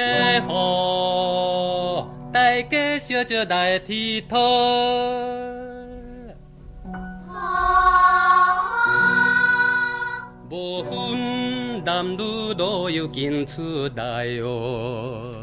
嘿吼，大家小酒来佚佗。无分男女老幼紧出来哦。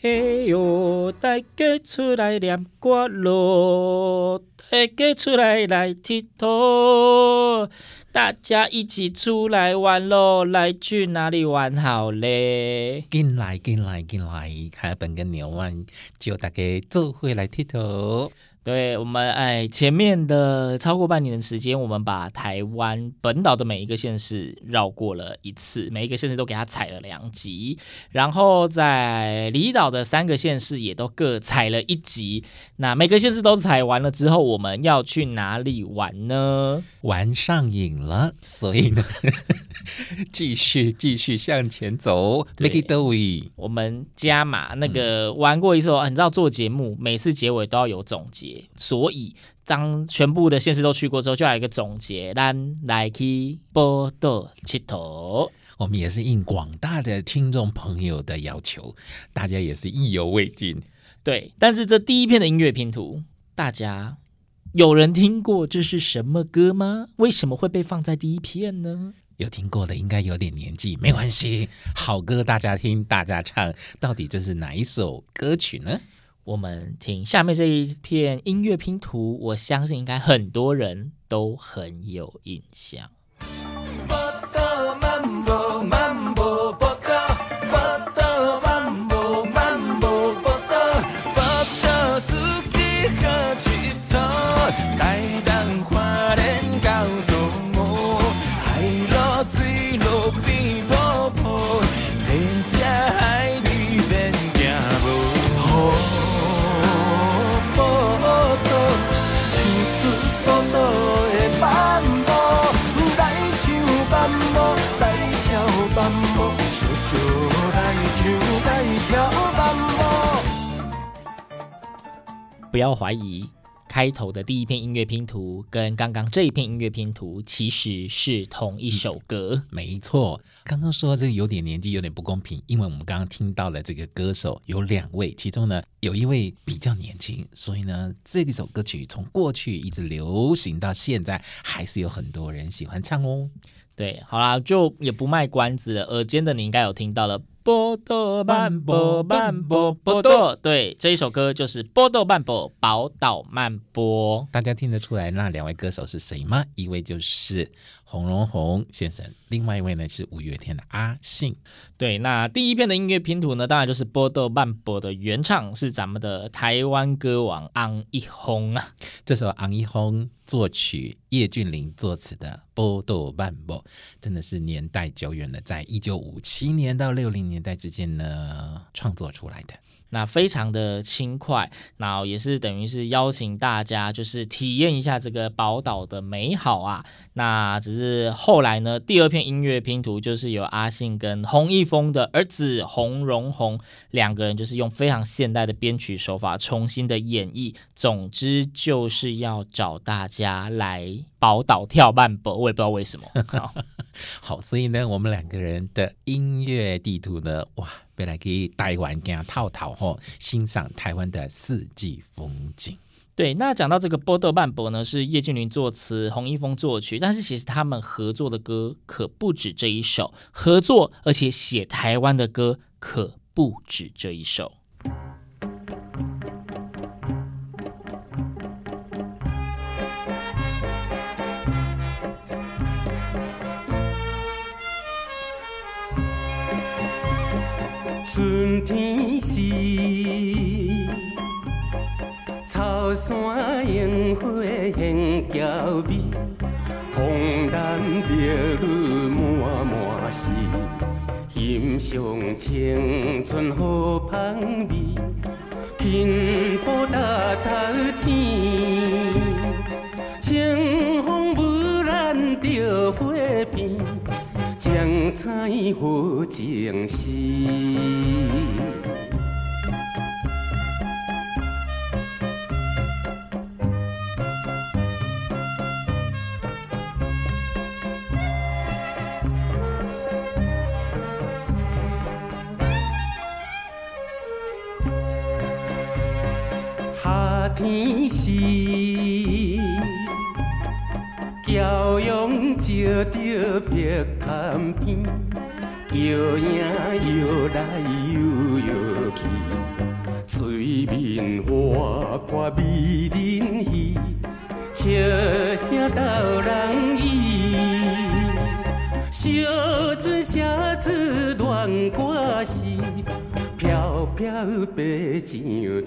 嘿哟，大家出来念歌咯，大家出来来佚佗。大家一起出来玩喽！来去哪里玩好嘞？进来进来进来，凯本跟牛万就大家做会来佚佗。对我们哎，前面的超过半年的时间，我们把台湾本岛的每一个县市绕过了一次，每一个县市都给它踩了两集，然后在离岛的三个县市也都各踩了一集。那每个县市都踩完了之后，我们要去哪里玩呢？玩上瘾了，所以呢，继续继续向前走。Make it do it。我们加码那个玩过一次，你知道做节目每次结尾都要有总结。所以，当全部的县市都去过之后，就来一个总结。咱来去宝岛佚佗，我们也是应广大的听众朋友的要求，大家也是意犹未尽。对，但是这第一片的音乐拼图，大家有人听过这是什么歌吗？为什么会被放在第一片呢？有听过的应该有点年纪，没关系，好歌大家听，大家唱。到底这是哪一首歌曲呢？我们听下面这一片音乐拼图，我相信应该很多人都很有印象。不要怀疑，开头的第一片音乐拼图跟刚刚这一片音乐拼图其实是同一首歌。嗯，没错，刚刚说这个有点年纪，有点不公平，因为我们刚刚听到了这个歌手有两位，其中呢有一位比较年轻，所以呢这一首歌曲从过去一直流行到现在，还是有很多人喜欢唱哦。对，好啦，就也不卖关子了，耳尖的你应该有听到了。宝岛漫步，漫步，宝岛。对，这一首歌就是《波多曼波》，宝岛曼波。大家听得出来那两位歌手是谁吗？一位就是洪荣宏先生，另外一位呢是五月天的阿信。对，那第一片的音乐拼图呢，当然就是《波豆曼波》的原唱是咱们的台湾歌王昂一轰啊。这首昂一轰作曲，叶俊麟作词的《波豆曼波》，真的是年代久远了，在一九五七年到六零。年代之间呢，创作出来的。那非常的轻快，那也是等于是邀请大家就是体验一下这个宝岛的美好啊。那只是后来呢，第二片音乐拼图就是由阿信跟洪一峰的儿子洪荣宏两个人，就是用非常现代的编曲手法重新的演绎。总之就是要找大家来宝岛跳慢步，我也不知道为什么。好，好，所以呢，我们两个人的音乐地图呢，哇。来可以带玩家套套吼，欣赏台湾的四季风景。对，那讲到这个《波豆半博》呢，是叶俊麟作词，洪一峰作曲，但是其实他们合作的歌可不止这一首，合作而且写台湾的歌可不止这一首。欣赏青春好芳味，轻步踏草青，清风无染着花边，将彩好情丝。天时，骄阳照着碧潭边，摇影摇来摇摇去，水面划过美人鱼，笑声逗人意，小船写字恋歌诗，飘飘白上天。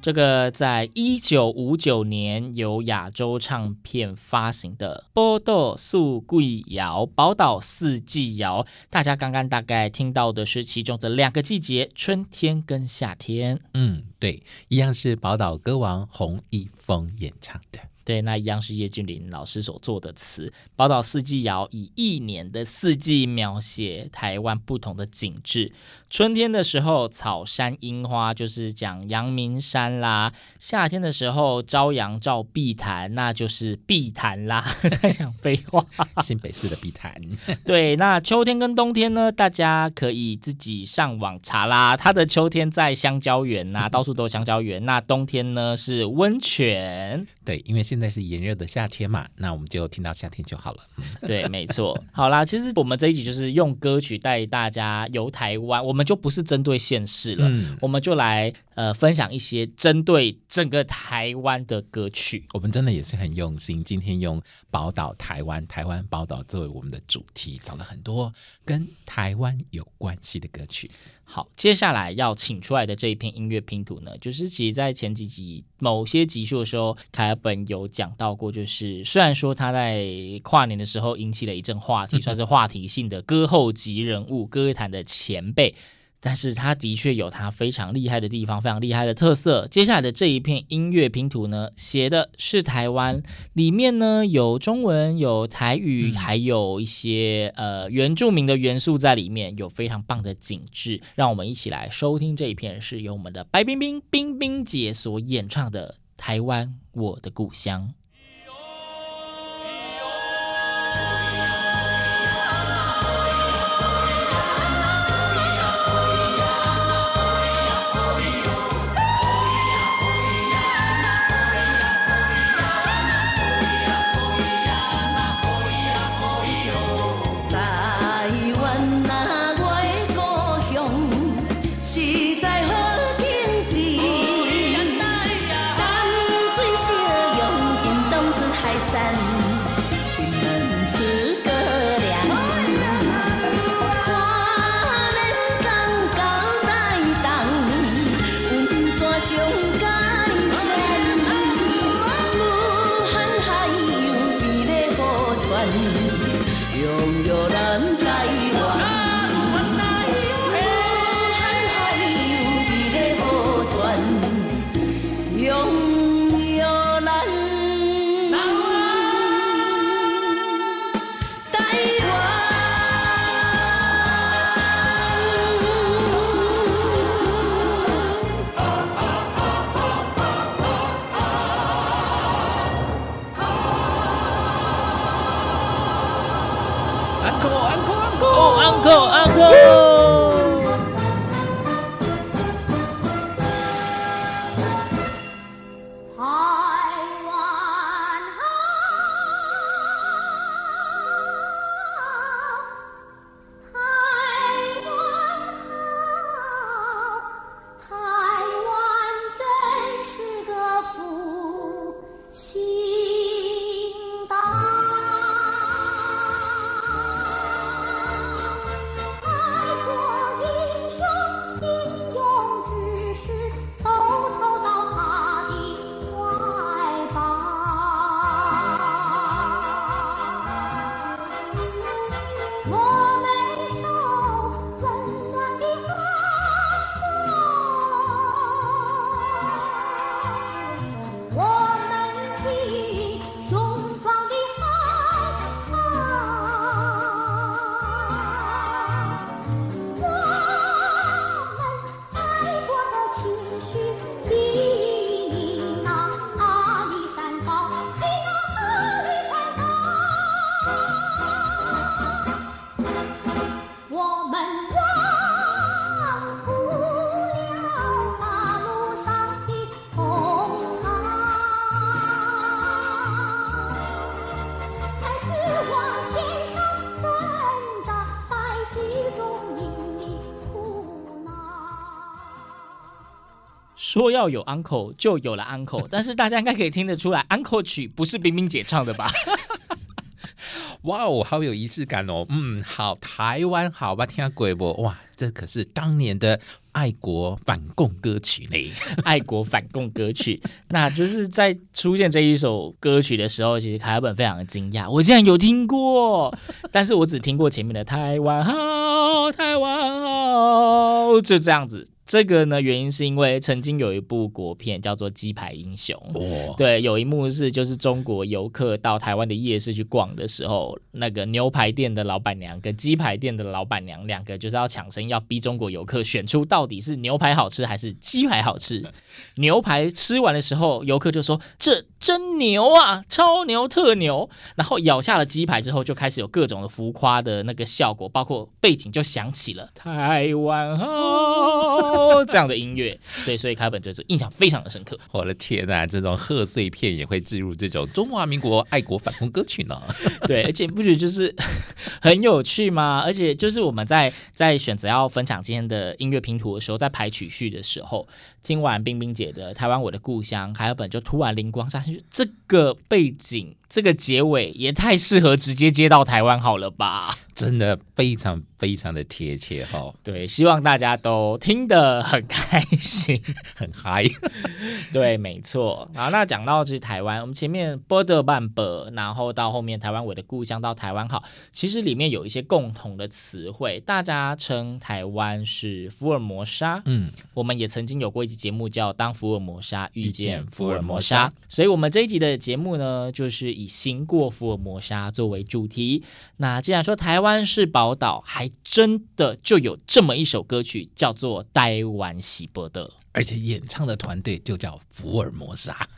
这个在一九五九年由亚洲唱片发行的《宝岛四季谣》，宝岛四季谣，大家刚刚大概听到的是其中的两个季节，春天跟夏天。嗯，对，一样是宝岛歌王洪一峰演唱的。对，那一样是叶俊麟老师所做的词，《宝岛四季谣》以一年的四季描写台湾不同的景致。春天的时候，草山樱花就是讲阳明山啦；夏天的时候，朝阳照碧潭，那就是碧潭啦。在讲废话，新北市的碧潭。对，那秋天跟冬天呢，大家可以自己上网查啦。它的秋天在香蕉园呐，到处都有香蕉园。那冬天呢是温泉。对，因为现在是炎热的夏天嘛，那我们就听到夏天就好了。对，没错。好啦，其实我们这一集就是用歌曲带大家游台湾，我们就不是针对县市了，嗯、我们就来呃分享一些针对整个台湾的歌曲。我们真的也是很用心，今天用宝岛台湾、台湾宝岛作为我们的主题，找了很多跟台湾有关系的歌曲。好，接下来要请出来的这一篇音乐拼图呢，就是其实，在前几集某些集数的时候，凯尔本有讲到过，就是虽然说他在跨年的时候引起了一阵话题，算是话题性的歌后级人物，歌坛的前辈。但是它的确有它非常厉害的地方，非常厉害的特色。接下来的这一片音乐拼图呢，写的是台湾，里面呢有中文，有台语，还有一些呃原住民的元素在里面，有非常棒的景致。让我们一起来收听这一片，是由我们的白冰冰冰冰姐所演唱的《台湾我的故乡》。I'm going. 说要有 uncle 就有了 uncle，但是大家应该可以听得出来，uncle 曲不是冰冰姐唱的吧？哇哦，好有仪式感哦！嗯，好，台湾好吧，听鬼不？哇，这可是当年的爱国反共歌曲呢，爱国反共歌曲。那就是在出现这一首歌曲的时候，其实凯尔本非常的惊讶，我竟然有听过，但是我只听过前面的台湾好，台湾好，就这样子。这个呢，原因是因为曾经有一部国片叫做《鸡排英雄》，哦，对，有一幕是就是中国游客到台湾的夜市去逛的时候，那个牛排店的老板娘跟鸡排店的老板娘两个就是要抢生意，要逼中国游客选出到底是牛排好吃还是鸡排好吃。牛排吃完的时候，游客就说：“这真牛啊，超牛特牛。”然后咬下了鸡排之后，就开始有各种的浮夸的那个效果，包括背景就响起了台湾好。哦，这样的音乐，对，所以凯本就是印象非常的深刻。我的天呐，这种贺岁片也会置入这种中华民国爱国反攻歌曲呢？对，而且不觉得就是 很有趣吗？而且就是我们在在选择要分享今天的音乐拼图的时候，在排曲序的时候，听完冰冰姐的《台湾我的故乡》，凯本就突然灵光乍现，这个背景。这个结尾也太适合直接接到台湾好了吧？真的非常非常的贴切哈、哦。对，希望大家都听得很开心，很嗨。对，没错。好，那讲到就是台湾，我们前面波德曼伯，然后到后面台湾我的故乡到台湾好，其实里面有一些共同的词汇，大家称台湾是福尔摩沙。嗯，我们也曾经有过一集节目叫《当福尔摩沙遇见福尔摩沙》，所以我们这一集的节目呢，就是。以行过福尔摩沙作为主题，那既然说台湾是宝岛，还真的就有这么一首歌曲，叫做《台湾喜伯德》，而且演唱的团队就叫福尔摩沙。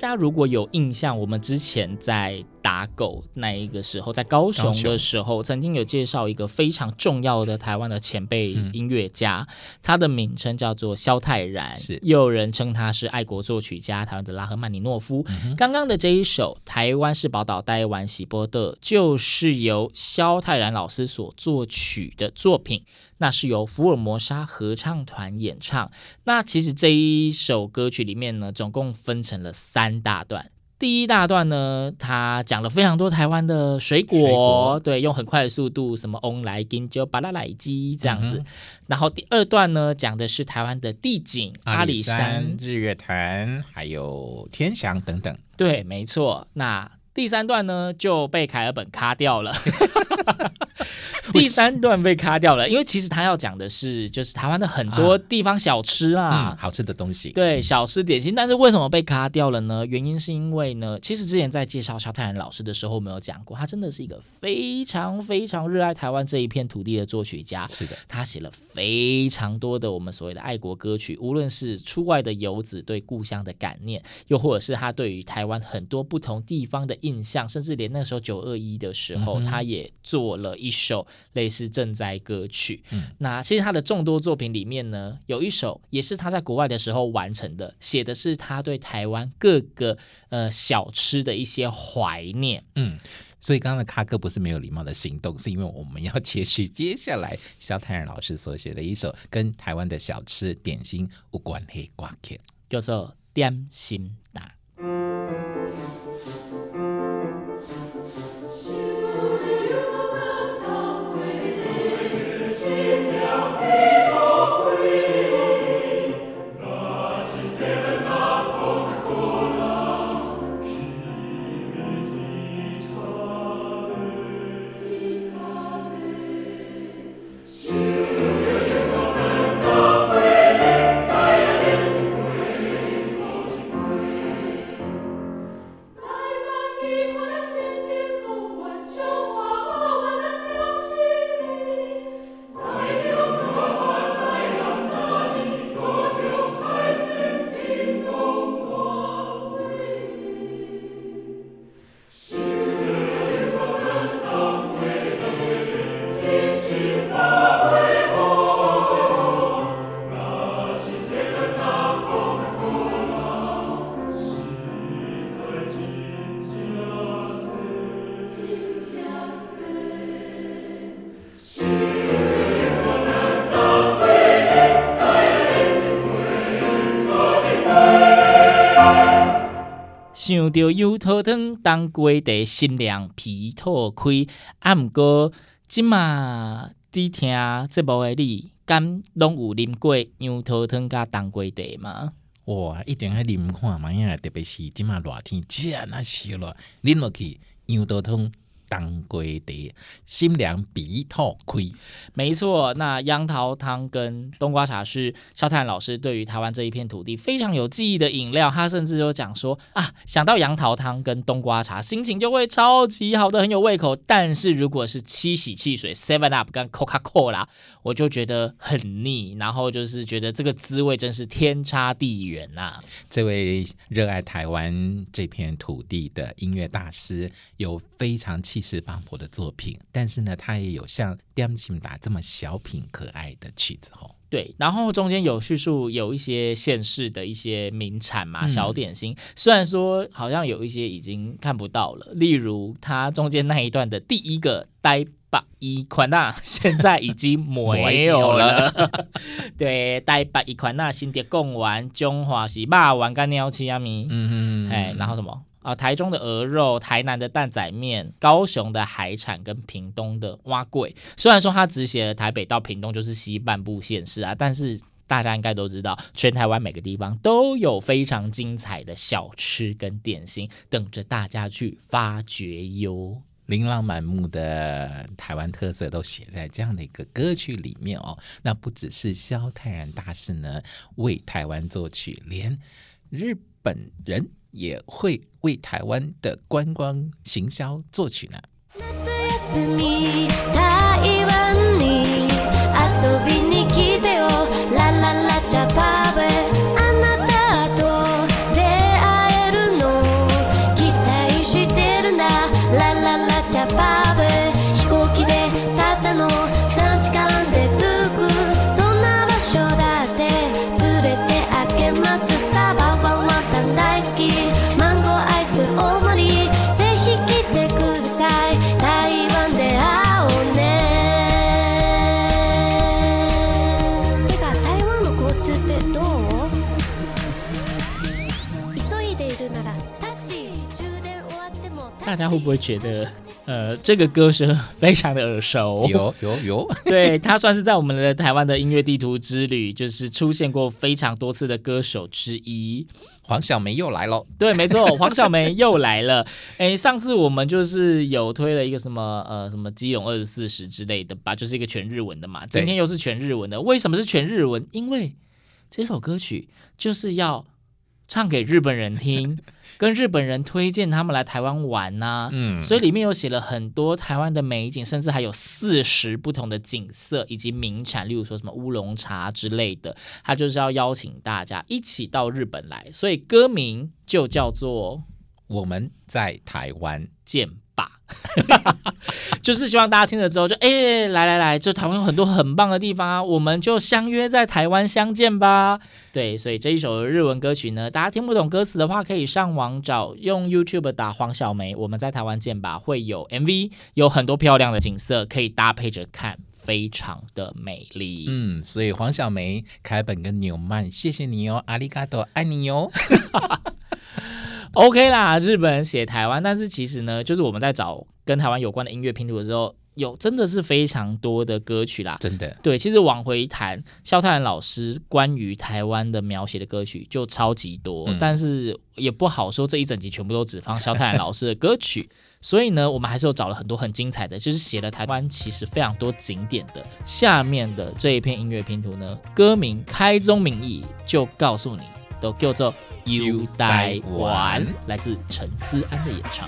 大家如果有印象，我们之前在打狗那一个时候，在高雄的时候，曾经有介绍一个非常重要的台湾的前辈音乐家，嗯、他的名称叫做萧泰然，是又有人称他是爱国作曲家，台湾的拉赫曼尼诺夫。嗯、刚刚的这一首《台湾是宝岛，台湾喜波的》，就是由萧泰然老师所作曲的作品。那是由福尔摩沙合唱团演唱。那其实这一首歌曲里面呢，总共分成了三大段。第一大段呢，他讲了非常多台湾的水果，水果对，用很快的速度，什么翁来金就巴拉来鸡这样子。嗯、然后第二段呢，讲的是台湾的地景，阿里山、阿里山日月潭，还有天祥等等。对，没错。那第三段呢，就被凯尔本卡掉了。第三段被卡掉了，因为其实他要讲的是，就是台湾的很多地方小吃啊，好吃的东西，对，小吃点心。但是为什么被卡掉了呢？原因是因为呢，其实之前在介绍萧泰然老师的时候，我们有讲过，他真的是一个非常非常热爱台湾这一片土地的作曲家。是的，他写了非常多的我们所谓的爱国歌曲，无论是出外的游子对故乡的感念，又或者是他对于台湾很多不同地方的印象，甚至连那时候九二一的时候，嗯、他也做了一首。类似赈灾歌曲。嗯，那其实他的众多作品里面呢，有一首也是他在国外的时候完成的，写的是他对台湾各个呃小吃的一些怀念。嗯，所以刚刚的卡哥不是没有礼貌的行动，是因为我们要接续接下来肖泰然老师所写的一首跟台湾的小吃点心有关系歌曲，叫做点心打。想着油桃汤，当归茶心凉鼻吐开。啊，毋过即马伫听节目诶你，敢拢有啉过油桃汤加当归茶吗？哇，一定爱啉看嘛呀！特别是即马热天，真啊烧热，啉落去油桃汤。当归的心凉鼻透亏，没错。那杨桃汤跟冬瓜茶是萧泰老师对于台湾这一片土地非常有记忆的饮料。他甚至有讲说啊，想到杨桃汤跟冬瓜茶，心情就会超级好的，很有胃口。但是如果是七喜汽水 Seven Up 跟 Coca Cola，我就觉得很腻，然后就是觉得这个滋味真是天差地远呐、这位热爱台湾这片土地的音乐大师，有非常气势磅礴的作品，但是呢，他也有像《点心打》这么小品可爱的曲子哦。对，然后中间有叙述有一些现世的一些名产嘛，嗯、小点心。虽然说好像有一些已经看不到了，例如他中间那一段的第一个呆八一款呐，现在已经没有了。对，呆八一款呐，新碟贡丸、中华是霸王干鸟七阿米，嗯嗯，哎，然后什么？啊，台中的鹅肉，台南的蛋仔面，高雄的海产跟屏东的蛙粿。虽然说他只写了台北到屏东就是西半部县市啊，但是大家应该都知道，全台湾每个地方都有非常精彩的小吃跟点心等着大家去发掘哟。琳琅满目的台湾特色都写在这样的一个歌曲里面哦。那不只是萧泰然大师呢为台湾作曲，连日本人。也会为台湾的观光行销作曲呢。家会不会觉得，呃，这个歌声非常的耳熟？有 有有，对，他算是在我们的台湾的音乐地图之旅，就是出现过非常多次的歌手之一。黄小梅又来了，对，没错，黄小梅又来了。哎，上次我们就是有推了一个什么呃什么基隆二十四时之类的吧，就是一个全日文的嘛。今天又是全日文的，为什么是全日文？因为这首歌曲就是要唱给日本人听。跟日本人推荐他们来台湾玩呐、啊，嗯，所以里面有写了很多台湾的美景，甚至还有四十不同的景色以及名产，例如说什么乌龙茶之类的。他就是要邀请大家一起到日本来，所以歌名就叫做《我们在台湾见吧，就是希望大家听了之后就哎、欸，来来来，就台湾有很多很棒的地方啊，我们就相约在台湾相见吧。对，所以这一首日文歌曲呢，大家听不懂歌词的话，可以上网找，用 YouTube 打黄小梅，我们在台湾见吧，会有 MV，有很多漂亮的景色可以搭配着看，非常的美丽。嗯，所以黄小梅、凯本跟纽曼，谢谢你哦，阿里嘎多，爱你哟。OK 啦，日本人写台湾，但是其实呢，就是我们在找跟台湾有关的音乐拼图的时候，有真的是非常多的歌曲啦，真的。对，其实往回谈，萧泰然老师关于台湾的描写的歌曲就超级多，嗯、但是也不好说这一整集全部都只放萧泰然老师的歌曲，所以呢，我们还是有找了很多很精彩的，就是写了台湾其实非常多景点的。下面的这一篇音乐拼图呢，歌名开宗明义就告诉你，都叫做。U 台湾，来自陈思安的演唱。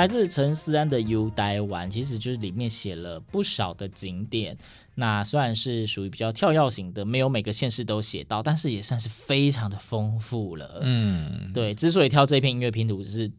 来自陈思安的 U 台湾，其实就是里面写了不少的景点。那虽然是属于比较跳跃型的，没有每个县市都写到，但是也算是非常的丰富了。嗯，对。之所以挑这一片音乐拼图，是。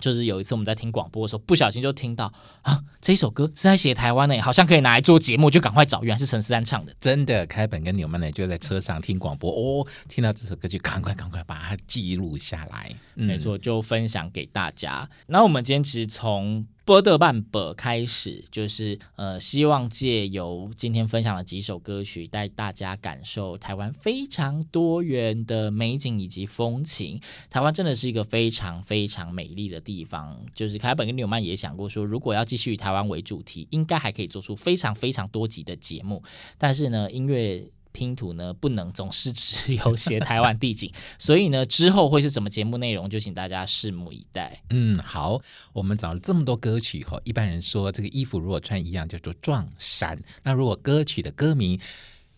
就是有一次我们在听广播的时候，不小心就听到啊，这一首歌是在写台湾的，好像可以拿来做节目，就赶快找，原来是陈思安唱的。真的，开本跟纽曼呢就在车上听广播，哦，听到这首歌就赶快赶快把它记录下来。嗯、没错，就分享给大家。那我们今天其实从。波德曼本开始就是呃，希望借由今天分享的几首歌曲，带大家感受台湾非常多元的美景以及风情。台湾真的是一个非常非常美丽的地方。就是凯本跟纽曼也想过说，如果要继续以台湾为主题，应该还可以做出非常非常多集的节目。但是呢，音乐。拼图呢，不能总是只有写台湾地景，所以呢，之后会是什么节目内容，就请大家拭目以待。嗯，好，我们找了这么多歌曲哈，一般人说这个衣服如果穿一样叫做撞衫，那如果歌曲的歌名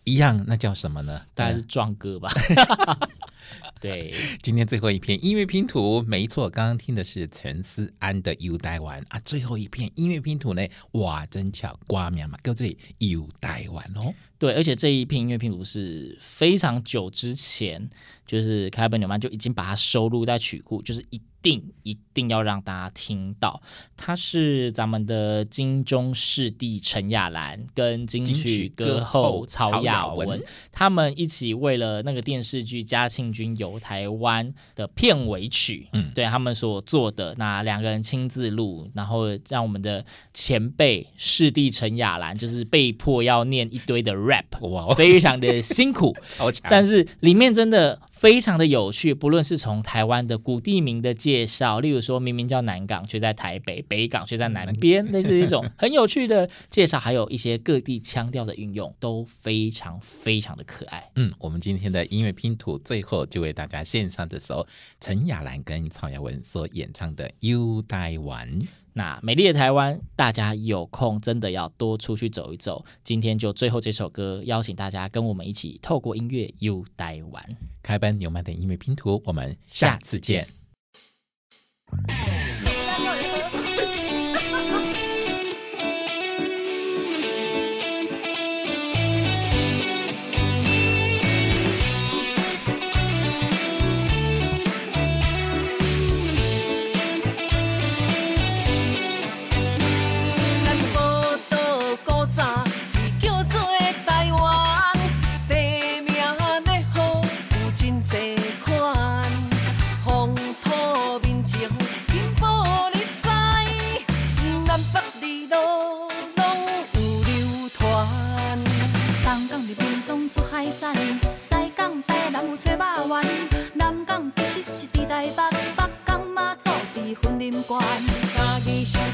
一样，那叫什么呢？大概是 撞歌吧。对，今天最后一篇音乐拼图，没错，刚刚听的是陈思安的《U 台湾》啊。最后一篇音乐拼图呢，哇，真巧，瓜苗嘛，搁这里《U 台湾》哦。对，而且这一片音乐拼图是非常久之前，就是开本纽曼就已经把它收录在曲库，就是一定一定要让大家听到，他是咱们的金钟视帝陈亚兰跟金曲歌后曹雅文，他们一起为了那个电视剧《嘉庆君游台湾》的片尾曲，嗯，对他们所做的，那两个人亲自录，然后让我们的前辈视帝陈亚兰就是被迫要念一堆的 rap，哇，非常的辛苦，超强，但是里面真的。非常的有趣，不论是从台湾的古地名的介绍，例如说明明叫南港却在台北，北港却在南边，类似一种很有趣的介绍，还有一些各地腔调的运用，都非常非常的可爱。嗯，我们今天的音乐拼图最后就为大家献上这首陈雅兰跟曹雅文所演唱的《游台湾》。那美丽的台湾，大家有空真的要多出去走一走。今天就最后这首歌，邀请大家跟我们一起透过音乐游台湾。开班纽曼的音乐拼图，我们下次见。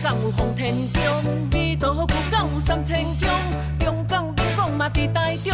港有洪天中，美图古港有三千种，中港南港嘛伫台中。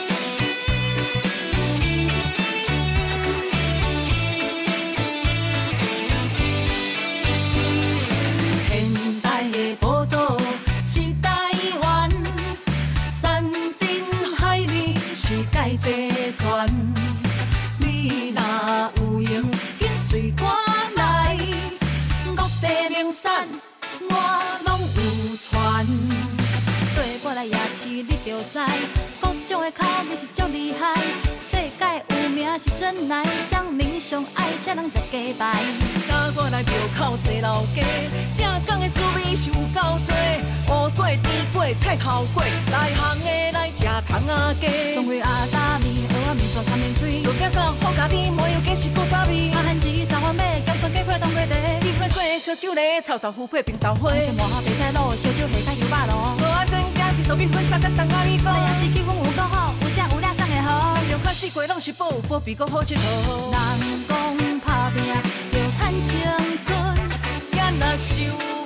真爱，乡民上爱请人食鸡排。甲我来庙口西老街，正港的滋味是有够多。乌粿、猪粿、菜头粿，内行的来吃糖仔鸡。冬瓜阿达面，蚵仔面线三面水。烧酒咧，臭豆腐配冰豆花。先抹好白菜卤，烧酒下加油肉咯。蚵仔煎加比手比粉，三个当阿米糕。来也是基本有够好，有遮有俩送的好。咱着看四季拢是宝，宝比较好佚佗。人讲打拼要趁青春，也若想。